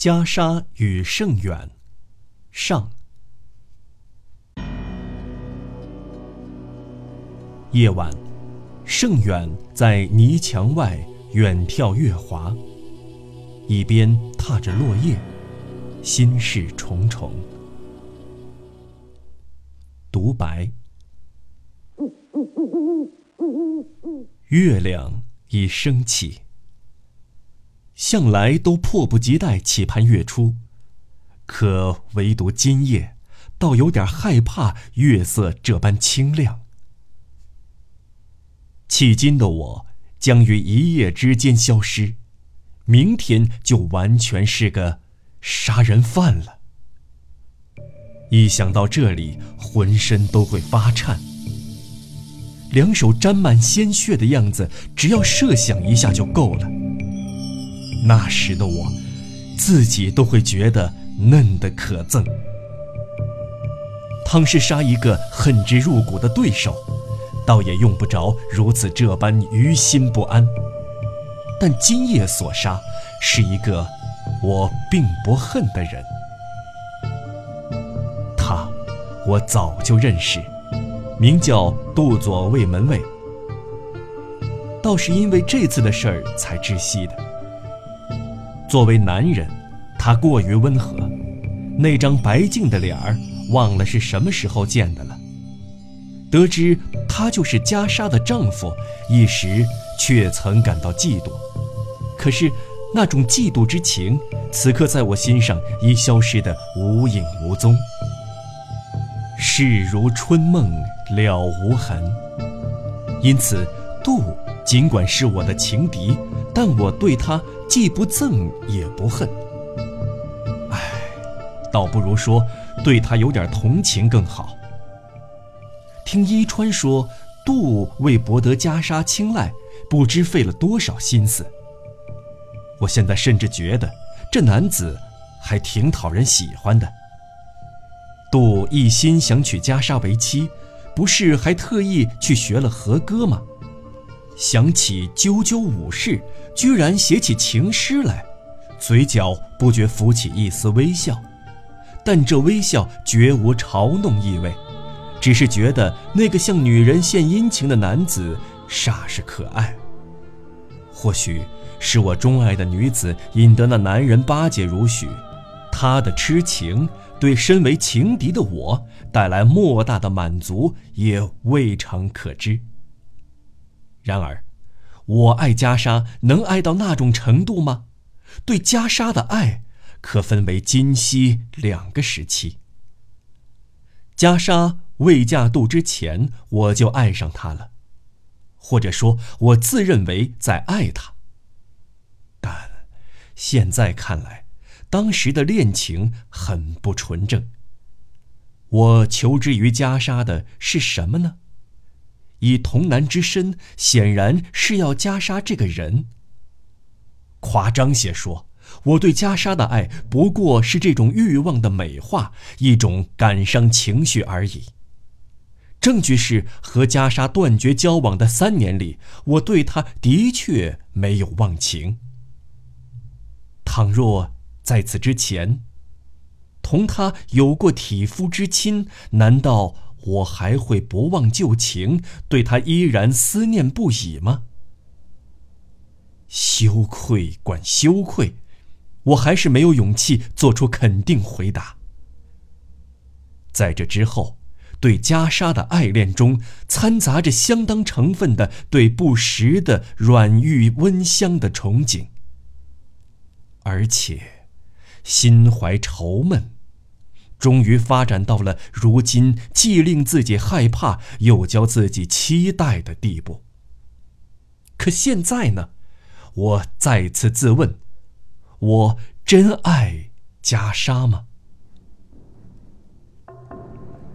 袈裟与盛远，上。夜晚，盛远在泥墙外远眺月华，一边踏着落叶，心事重重。独白。月亮已升起，向来都迫不及待期盼月初，可唯独今夜，倒有点害怕月色这般清亮。迄今的我将于一夜之间消失，明天就完全是个杀人犯了。一想到这里，浑身都会发颤。两手沾满鲜血的样子，只要设想一下就够了。那时的我，自己都会觉得嫩得可憎。倘是杀一个恨之入骨的对手，倒也用不着如此这般于心不安。但今夜所杀，是一个我并不恨的人。他，我早就认识。名叫杜左卫门卫，倒是因为这次的事儿才窒息的。作为男人，他过于温和，那张白净的脸儿，忘了是什么时候见的了。得知他就是袈裟的丈夫，一时却曾感到嫉妒。可是那种嫉妒之情，此刻在我心上已消失得无影无踪。事如春梦。了无痕。因此，杜尽管是我的情敌，但我对他既不憎也不恨。唉，倒不如说对他有点同情更好。听伊川说，杜为博得袈裟青睐，不知费了多少心思。我现在甚至觉得，这男子还挺讨人喜欢的。杜一心想娶袈裟为妻。不是还特意去学了和歌吗？想起赳赳武士，居然写起情诗来，嘴角不觉浮起一丝微笑，但这微笑绝无嘲弄意味，只是觉得那个向女人献殷勤的男子煞是可爱。或许是我钟爱的女子引得那男人巴结如许，他的痴情。对身为情敌的我带来莫大的满足，也未尝可知。然而，我爱袈裟能爱到那种程度吗？对袈裟的爱，可分为今昔两个时期。袈裟未嫁杜之前，我就爱上她了，或者说，我自认为在爱她。但现在看来，当时的恋情很不纯正。我求之于袈裟的是什么呢？以童男之身，显然是要袈裟这个人。夸张些说，我对袈裟的爱不过是这种欲望的美化，一种感伤情绪而已。证据是和袈裟断绝交往的三年里，我对他的确没有忘情。倘若……在此之前，同他有过体肤之亲，难道我还会不忘旧情，对他依然思念不已吗？羞愧管羞愧，我还是没有勇气做出肯定回答。在这之后，对袈裟的爱恋中，掺杂着相当成分的对不实的软玉温香的憧憬，而且。心怀愁闷，终于发展到了如今既令自己害怕又教自己期待的地步。可现在呢？我再次自问：我真爱袈裟吗？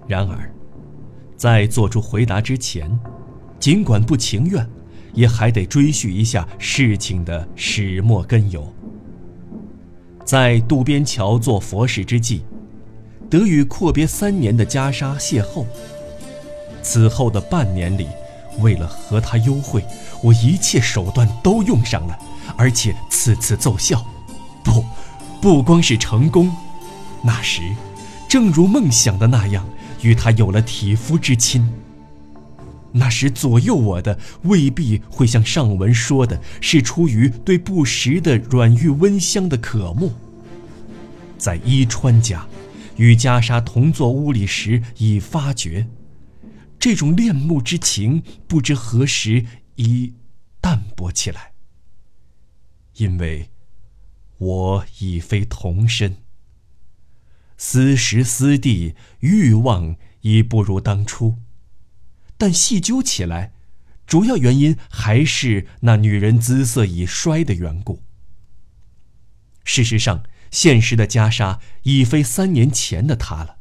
然而，在做出回答之前，尽管不情愿，也还得追叙一下事情的始末根由。在渡边桥做佛事之际，得与阔别三年的袈裟邂逅。此后的半年里，为了和他幽会，我一切手段都用上了，而且次次奏效。不，不光是成功，那时，正如梦想的那样，与他有了体肤之亲。那时左右我的未必会像上文说的，是出于对不时的软玉温香的渴慕。在伊川家，与袈裟同坐屋里时，已发觉，这种恋慕之情不知何时已淡薄起来。因为，我已非童身。思时思地，欲望已不如当初。但细究起来，主要原因还是那女人姿色已衰的缘故。事实上，现实的袈裟已非三年前的他了，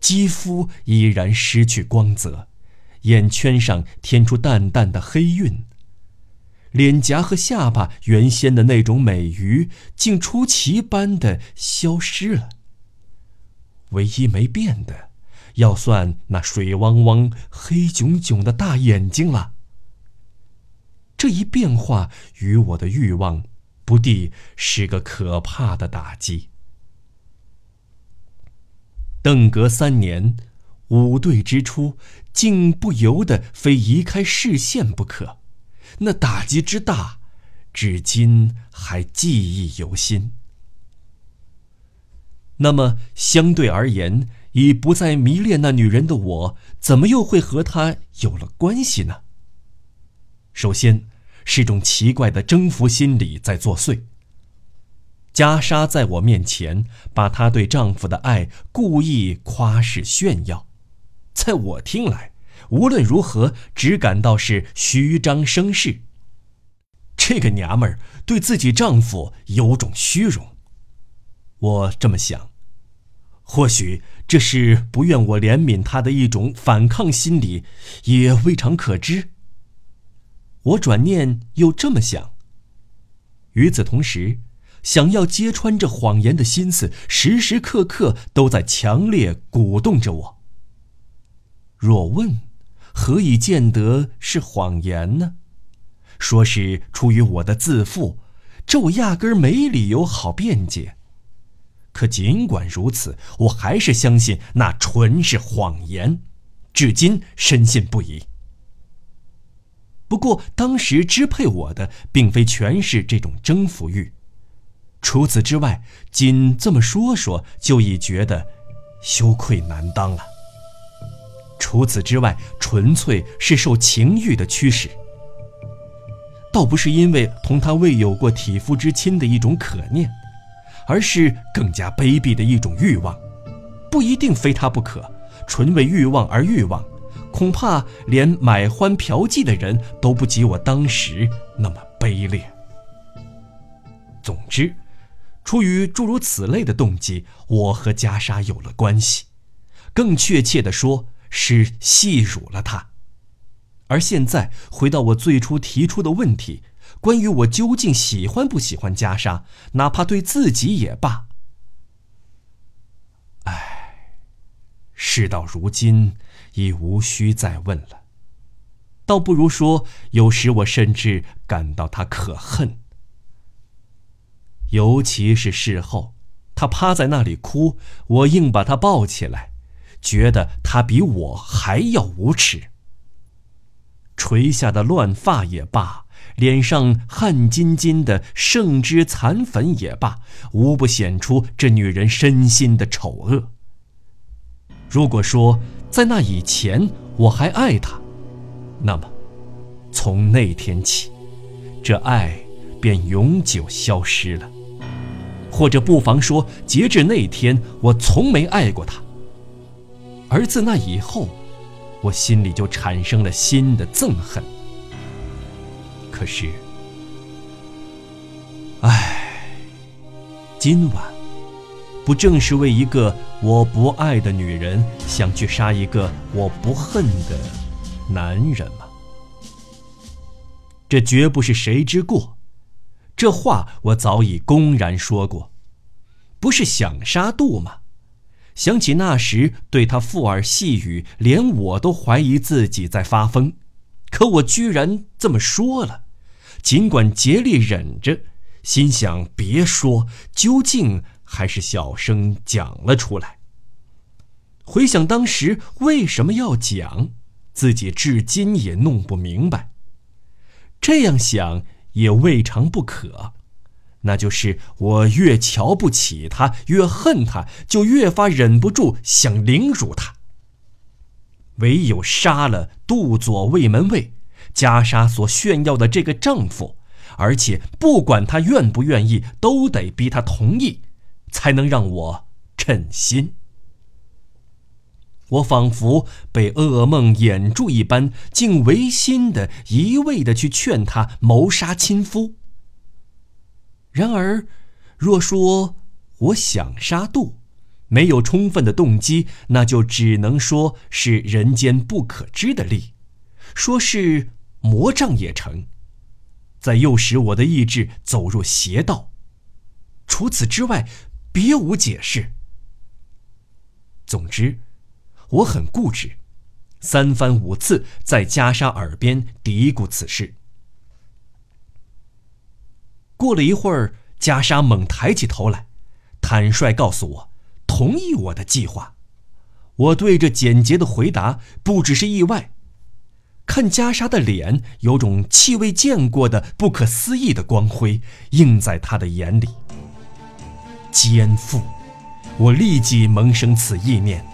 肌肤依然失去光泽，眼圈上添出淡淡的黑晕，脸颊和下巴原先的那种美鱼竟出奇般的消失了。唯一没变的。要算那水汪汪、黑炯炯的大眼睛了。这一变化与我的欲望，不地是个可怕的打击。邓隔三年，五对之初，竟不由得非移开视线不可。那打击之大，至今还记忆犹新。那么相对而言，已不再迷恋那女人的我，怎么又会和她有了关系呢？首先，是种奇怪的征服心理在作祟。袈裟在我面前把她对丈夫的爱故意夸饰炫耀，在我听来，无论如何只感到是虚张声势。这个娘们儿对自己丈夫有种虚荣，我这么想。或许这是不愿我怜悯她的一种反抗心理，也未尝可知。我转念又这么想。与此同时，想要揭穿这谎言的心思，时时刻刻都在强烈鼓动着我。若问，何以见得是谎言呢？说是出于我的自负，这我压根儿没理由好辩解。可尽管如此，我还是相信那纯是谎言，至今深信不疑。不过当时支配我的，并非全是这种征服欲，除此之外，仅这么说说，就已觉得羞愧难当了。除此之外，纯粹是受情欲的驱使，倒不是因为同他未有过体肤之亲的一种可念。而是更加卑鄙的一种欲望，不一定非他不可，纯为欲望而欲望，恐怕连买欢嫖妓的人都不及我当时那么卑劣。总之，出于诸如此类的动机，我和袈裟有了关系，更确切的说，是戏辱了他。而现在回到我最初提出的问题。关于我究竟喜欢不喜欢袈裟，哪怕对自己也罢。唉，事到如今，已无需再问了。倒不如说，有时我甚至感到他可恨。尤其是事后，他趴在那里哭，我硬把他抱起来，觉得他比我还要无耻。垂下的乱发也罢。脸上汗津津的圣脂残粉也罢，无不显出这女人身心的丑恶。如果说在那以前我还爱他，那么从那天起，这爱便永久消失了。或者不妨说，截至那天，我从没爱过他。而自那以后，我心里就产生了新的憎恨。可是，唉，今晚不正是为一个我不爱的女人，想去杀一个我不恨的男人吗？这绝不是谁之过，这话我早已公然说过。不是想杀杜吗？想起那时对他附耳细语，连我都怀疑自己在发疯，可我居然这么说了。尽管竭力忍着，心想别说，究竟还是小声讲了出来。回想当时为什么要讲，自己至今也弄不明白。这样想也未尝不可，那就是我越瞧不起他，越恨他，就越发忍不住想凌辱他。唯有杀了杜左卫门卫，袈裟所炫耀的这个丈夫，而且不管他愿不愿意，都得逼他同意，才能让我称心。我仿佛被噩梦掩住一般，竟违心的一味的去劝他谋杀亲夫。然而，若说我想杀杜，没有充分的动机，那就只能说是人间不可知的力，说是魔障也成，在诱使我的意志走入邪道。除此之外，别无解释。总之。我很固执，三番五次在袈裟耳边嘀咕此事。过了一会儿，袈裟猛抬起头来，坦率告诉我，同意我的计划。我对这简洁的回答不只是意外，看袈裟的脸有种气未见过的不可思议的光辉映在他的眼里。肩负，我立即萌生此意念。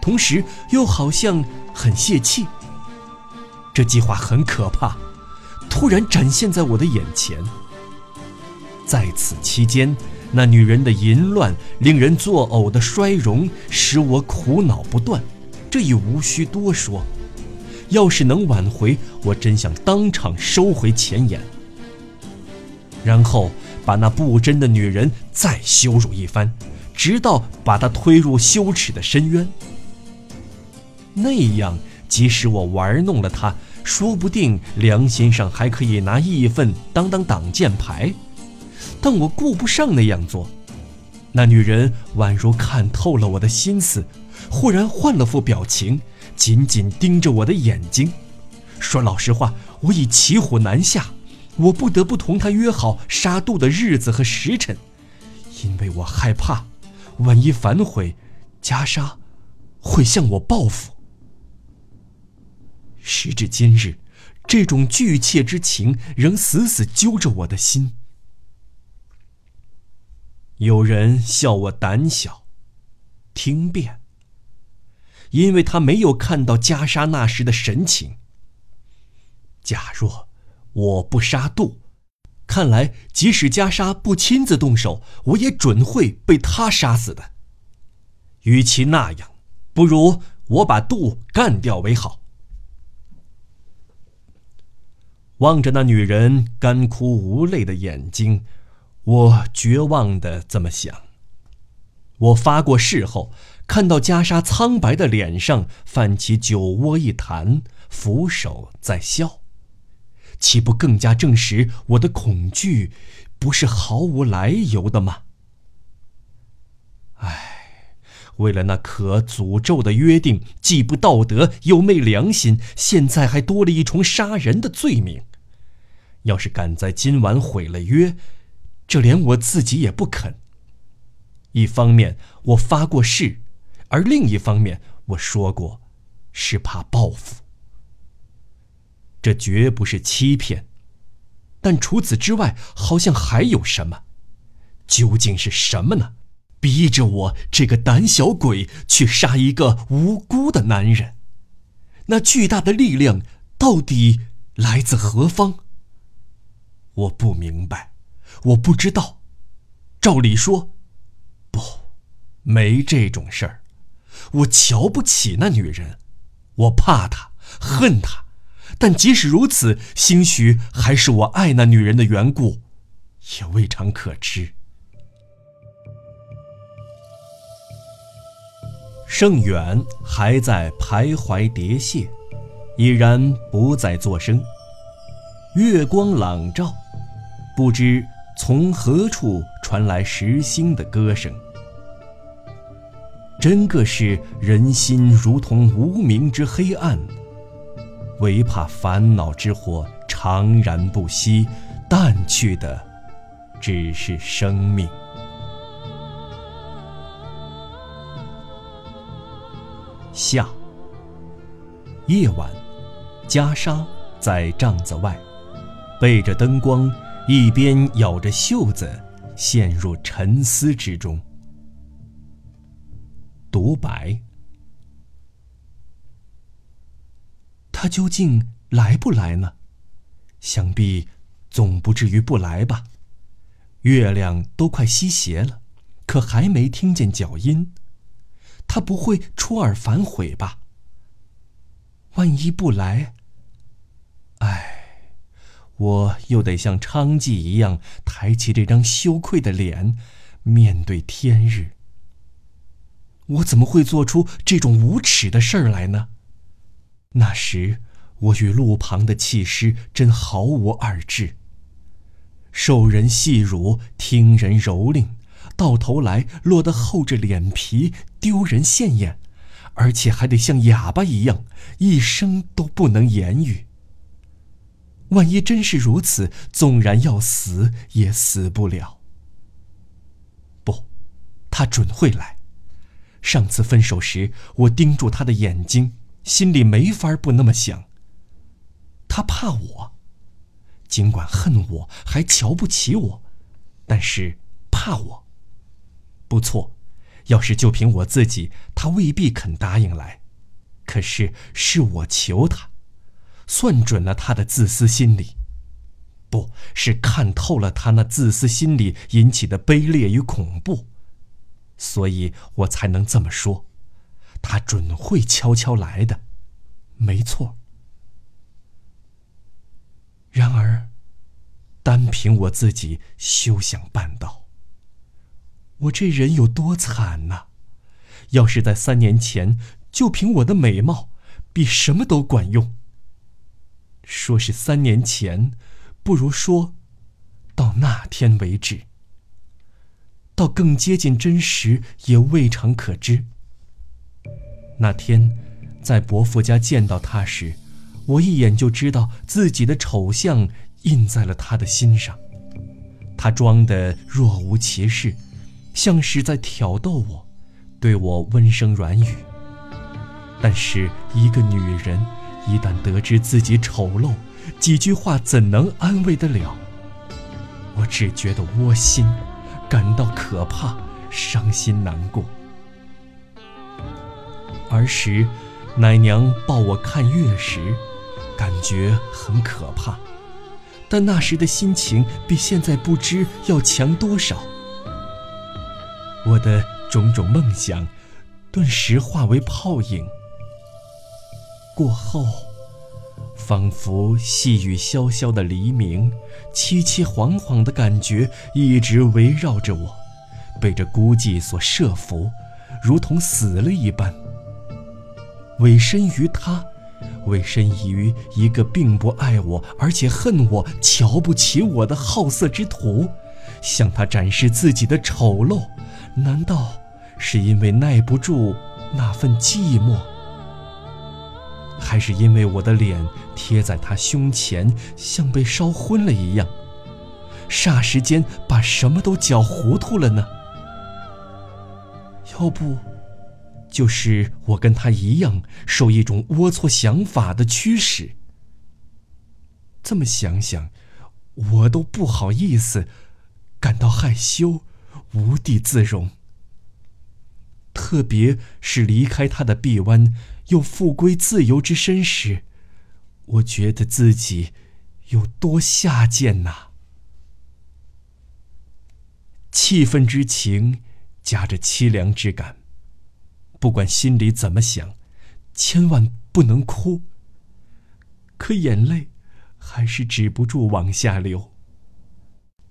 同时又好像很泄气。这计划很可怕，突然展现在我的眼前。在此期间，那女人的淫乱、令人作呕的衰容，使我苦恼不断。这已无需多说。要是能挽回，我真想当场收回前言，然后把那不贞的女人再羞辱一番，直到把他推入羞耻的深渊。那样，即使我玩弄了他，说不定良心上还可以拿义愤当当挡箭牌。但我顾不上那样做。那女人宛如看透了我的心思，忽然换了副表情，紧紧盯着我的眼睛，说：“老实话，我已骑虎难下，我不得不同他约好杀杜的日子和时辰，因为我害怕，万一反悔，袈裟会向我报复。”时至今日，这种惧怯之情仍死死揪着我的心。有人笑我胆小，听辩，因为他没有看到袈裟那时的神情。假若我不杀杜，看来即使袈裟不亲自动手，我也准会被他杀死的。与其那样，不如我把杜干掉为好。望着那女人干枯无泪的眼睛，我绝望的这么想。我发过誓后，看到袈裟苍白的脸上泛起酒窝一弹，俯首在笑，岂不更加证实我的恐惧不是毫无来由的吗？唉，为了那可诅咒的约定，既不道德又昧良心，现在还多了一重杀人的罪名。要是敢在今晚毁了约，这连我自己也不肯。一方面我发过誓，而另一方面我说过，是怕报复。这绝不是欺骗，但除此之外，好像还有什么？究竟是什么呢？逼着我这个胆小鬼去杀一个无辜的男人？那巨大的力量到底来自何方？我不明白，我不知道。照理说，不，没这种事儿。我瞧不起那女人，我怕她，恨她。但即使如此，兴许还是我爱那女人的缘故，也未尝可知。盛远还在徘徊叠谢，已然不再作声。月光朗照。不知从何处传来石星的歌声，真个是人心如同无名之黑暗，唯怕烦恼之火长燃不息，淡去的只是生命。夏夜晚，袈裟在帐子外，背着灯光，一边咬着袖子，陷入沉思之中。独白。他究竟来不来呢？想必总不至于不来吧。月亮都快西斜了，可还没听见脚音。他不会出尔反悔吧？万一不来，唉，我又得像娼妓一样抬起这张羞愧的脸，面对天日。我怎么会做出这种无耻的事儿来呢？那时，我与路旁的弃尸真毫无二致。受人戏辱，听人蹂躏，到头来落得厚着脸皮，丢人现眼，而且还得像哑巴一样，一声都不能言语。万一真是如此，纵然要死，也死不了。不，他准会来。上次分手时，我盯住他的眼睛。心里没法不那么想。他怕我，尽管恨我，还瞧不起我，但是怕我。不错，要是就凭我自己，他未必肯答应来。可是是我求他，算准了他的自私心理，不是看透了他那自私心理引起的卑劣与恐怖，所以我才能这么说。他准会悄悄来的，没错。然而，单凭我自己休想办到。我这人有多惨呐！要是在三年前，就凭我的美貌，比什么都管用。说是三年前，不如说，到那天为止。到更接近真实，也未尝可知。那天，在伯父家见到他时，我一眼就知道自己的丑相印在了他的心上。他装得若无其事，像是在挑逗我，对我温声软语。但是，一个女人一旦得知自己丑陋，几句话怎能安慰得了？我只觉得窝心，感到可怕，伤心难过。儿时，奶娘抱我看月时，感觉很可怕，但那时的心情比现在不知要强多少。我的种种梦想，顿时化为泡影。过后，仿佛细雨潇潇的黎明，凄凄惶惶的感觉一直围绕着我，被这孤寂所慑服，如同死了一般。委身于他，委身于一个并不爱我，而且恨我、瞧不起我的好色之徒，向他展示自己的丑陋，难道是因为耐不住那份寂寞，还是因为我的脸贴在他胸前，像被烧昏了一样，霎时间把什么都搅糊涂了呢？要不？就是我跟他一样，受一种龌龊想法的驱使。这么想想，我都不好意思，感到害羞，无地自容。特别是离开他的臂弯，又复归自由之身时，我觉得自己有多下贱呐！气愤之情，夹着凄凉之感。不管心里怎么想，千万不能哭。可眼泪还是止不住往下流。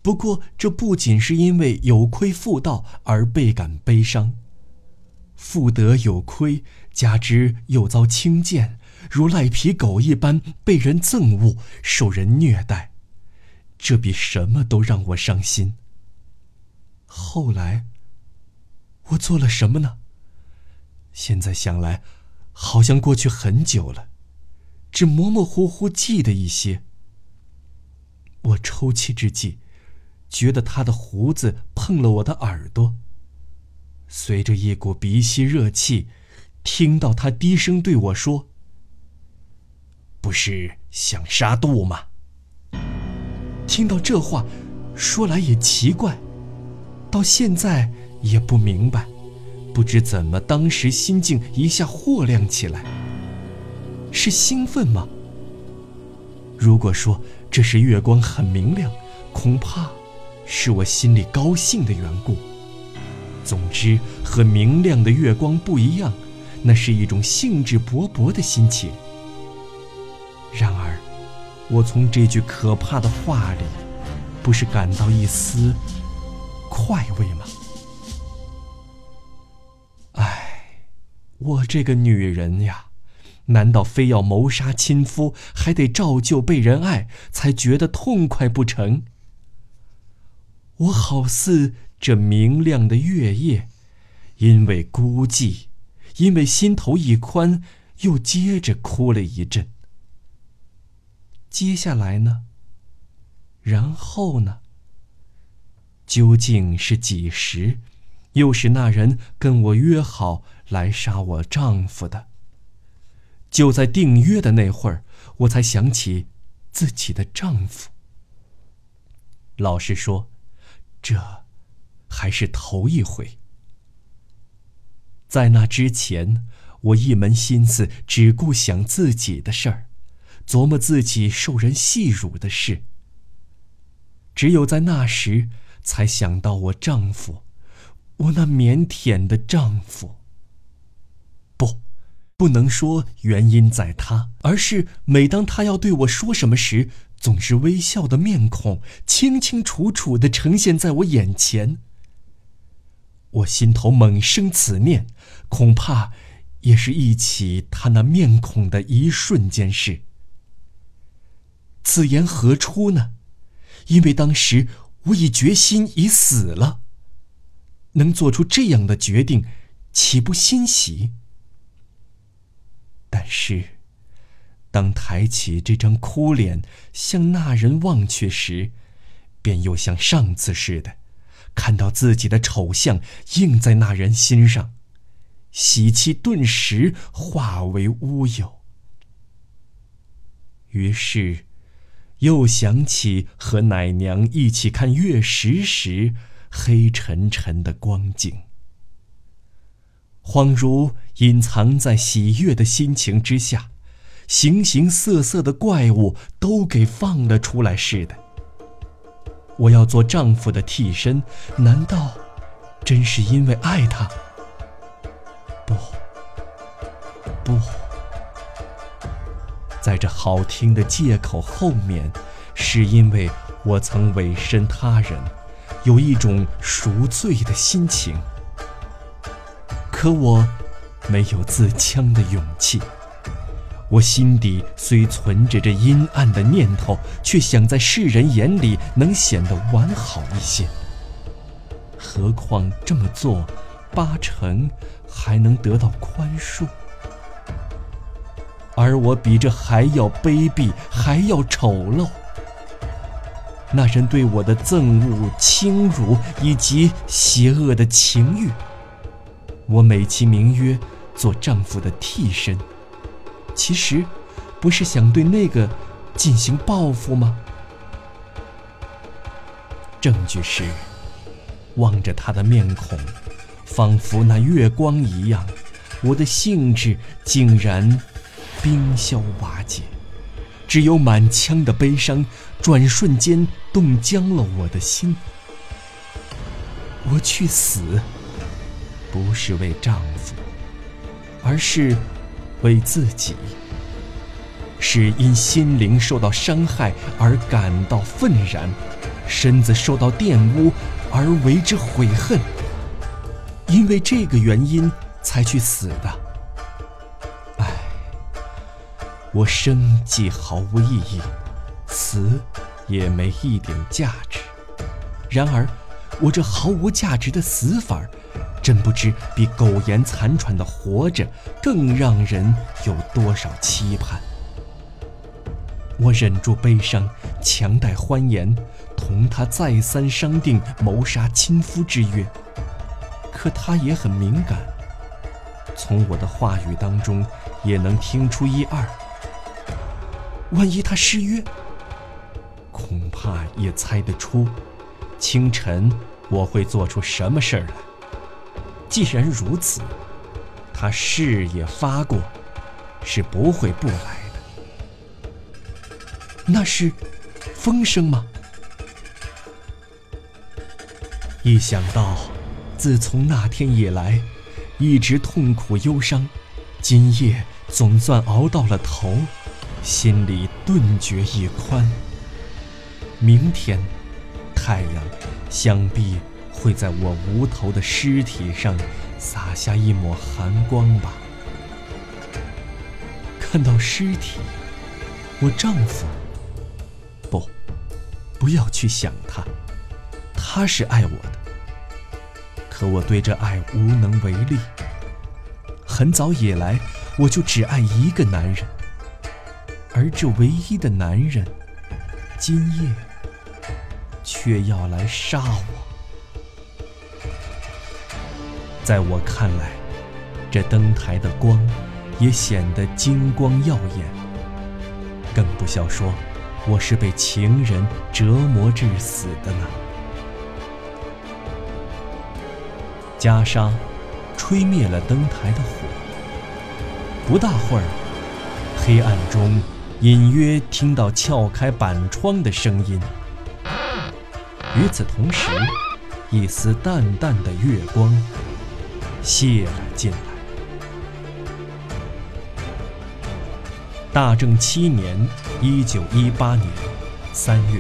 不过这不仅是因为有亏妇道而倍感悲伤，妇德有亏，加之又遭轻贱，如赖皮狗一般被人憎恶，受人虐待，这比什么都让我伤心。后来，我做了什么呢？现在想来，好像过去很久了，只模模糊糊记得一些。我抽泣之际，觉得他的胡子碰了我的耳朵。随着一股鼻息热气，听到他低声对我说：“不是想杀杜吗？”听到这话，说来也奇怪，到现在也不明白，不知怎么当时心境一下豁亮起来。是兴奋吗？如果说这是月光很明亮，恐怕是我心里高兴的缘故。总之，和明亮的月光不一样，那是一种兴致勃勃的心情。然而，我从这句可怕的话里，不是感到一丝快慰吗？我这个女人呀，难道非要谋杀亲夫，还得照旧被人爱，才觉得痛快不成？我好似……这明亮的月夜，因为孤寂，因为心头一宽，又接着哭了一阵。接下来呢？然后呢？究竟是几时？又是那人跟我约好来杀我丈夫的？就在订约的那会儿，我才想起自己的丈夫。老实说，这……还是头一回。在那之前，我一门心思只顾想自己的事儿，琢磨自己受人戏辱的事。只有在那时，才想到我丈夫，我那腼腆的丈夫。不，不能说原因在他，而是每当他要对我说什么时，总是微笑的面孔清清楚楚的呈现在我眼前。我心头猛生此念，恐怕也是忆起他那面孔的一瞬间事。此言何出呢？因为当时我已决心已死了。能做出这样的决定，岂不欣喜？但是，当抬起这张哭脸向那人望去时，便又像上次似的。看到自己的丑相映在那人心上，喜气顿时化为乌有。于是，又想起和奶娘一起看月食时黑沉沉的光景，恍如隐藏在喜悦的心情之下，形形色色的怪物都给放了出来似的。我要做丈夫的替身，难道真是因为爱他？不，不，在这好听的借口后面，是因为我曾委身他人，有一种赎罪的心情。可我没有自戕的勇气。我心底虽存着这阴暗的念头，却想在世人眼里能显得完好一些。何况这么做，八成还能得到宽恕。而我比这还要卑鄙，还要丑陋。那人对我的憎恶、轻辱以及邪恶的情欲，我美其名曰做丈夫的替身。其实，不是想对那个进行报复吗？证据是，望着他的面孔，仿佛那月光一样，我的兴致竟然冰消瓦解，只有满腔的悲伤，转瞬间冻僵了我的心。我去死，不是为丈夫，而是……为自己，是因心灵受到伤害而感到愤然，身子受到玷污而为之悔恨，因为这个原因才去死的。我生既毫无意义，死也没一点价值。然而，我这毫无价值的死法。真不知比苟延残喘的活着更让人有多少期盼。我忍住悲伤，强带欢颜，同他再三商定谋杀亲夫之约。可他也很敏感，从我的话语当中也能听出一二。万一他失约，恐怕也猜得出，清晨我会做出什么事儿来。既然如此，他誓也发过，是不会不来的。那是风声吗？一想到自从那天以来，一直痛苦忧伤，今夜总算熬到了头。心里顿觉一宽。明天，太阳想必会在我无头的尸体上洒下一抹寒光吧。看到尸体，我丈夫，不，不要去想他，他是爱我的，可我对这爱无能为力。很早以来，我就只爱一个男人。而这唯一的男人，今夜却要来杀我。在我看来，这灯台的光也显得金光耀眼。更不消说，我是被情人折磨致死的呢。袈裟吹灭了灯台的火，不大会儿，黑暗中。隐约听到撬开板窗的声音，与此同时，一丝淡淡的月光泻了进来。大正七年（一九一八年）三月。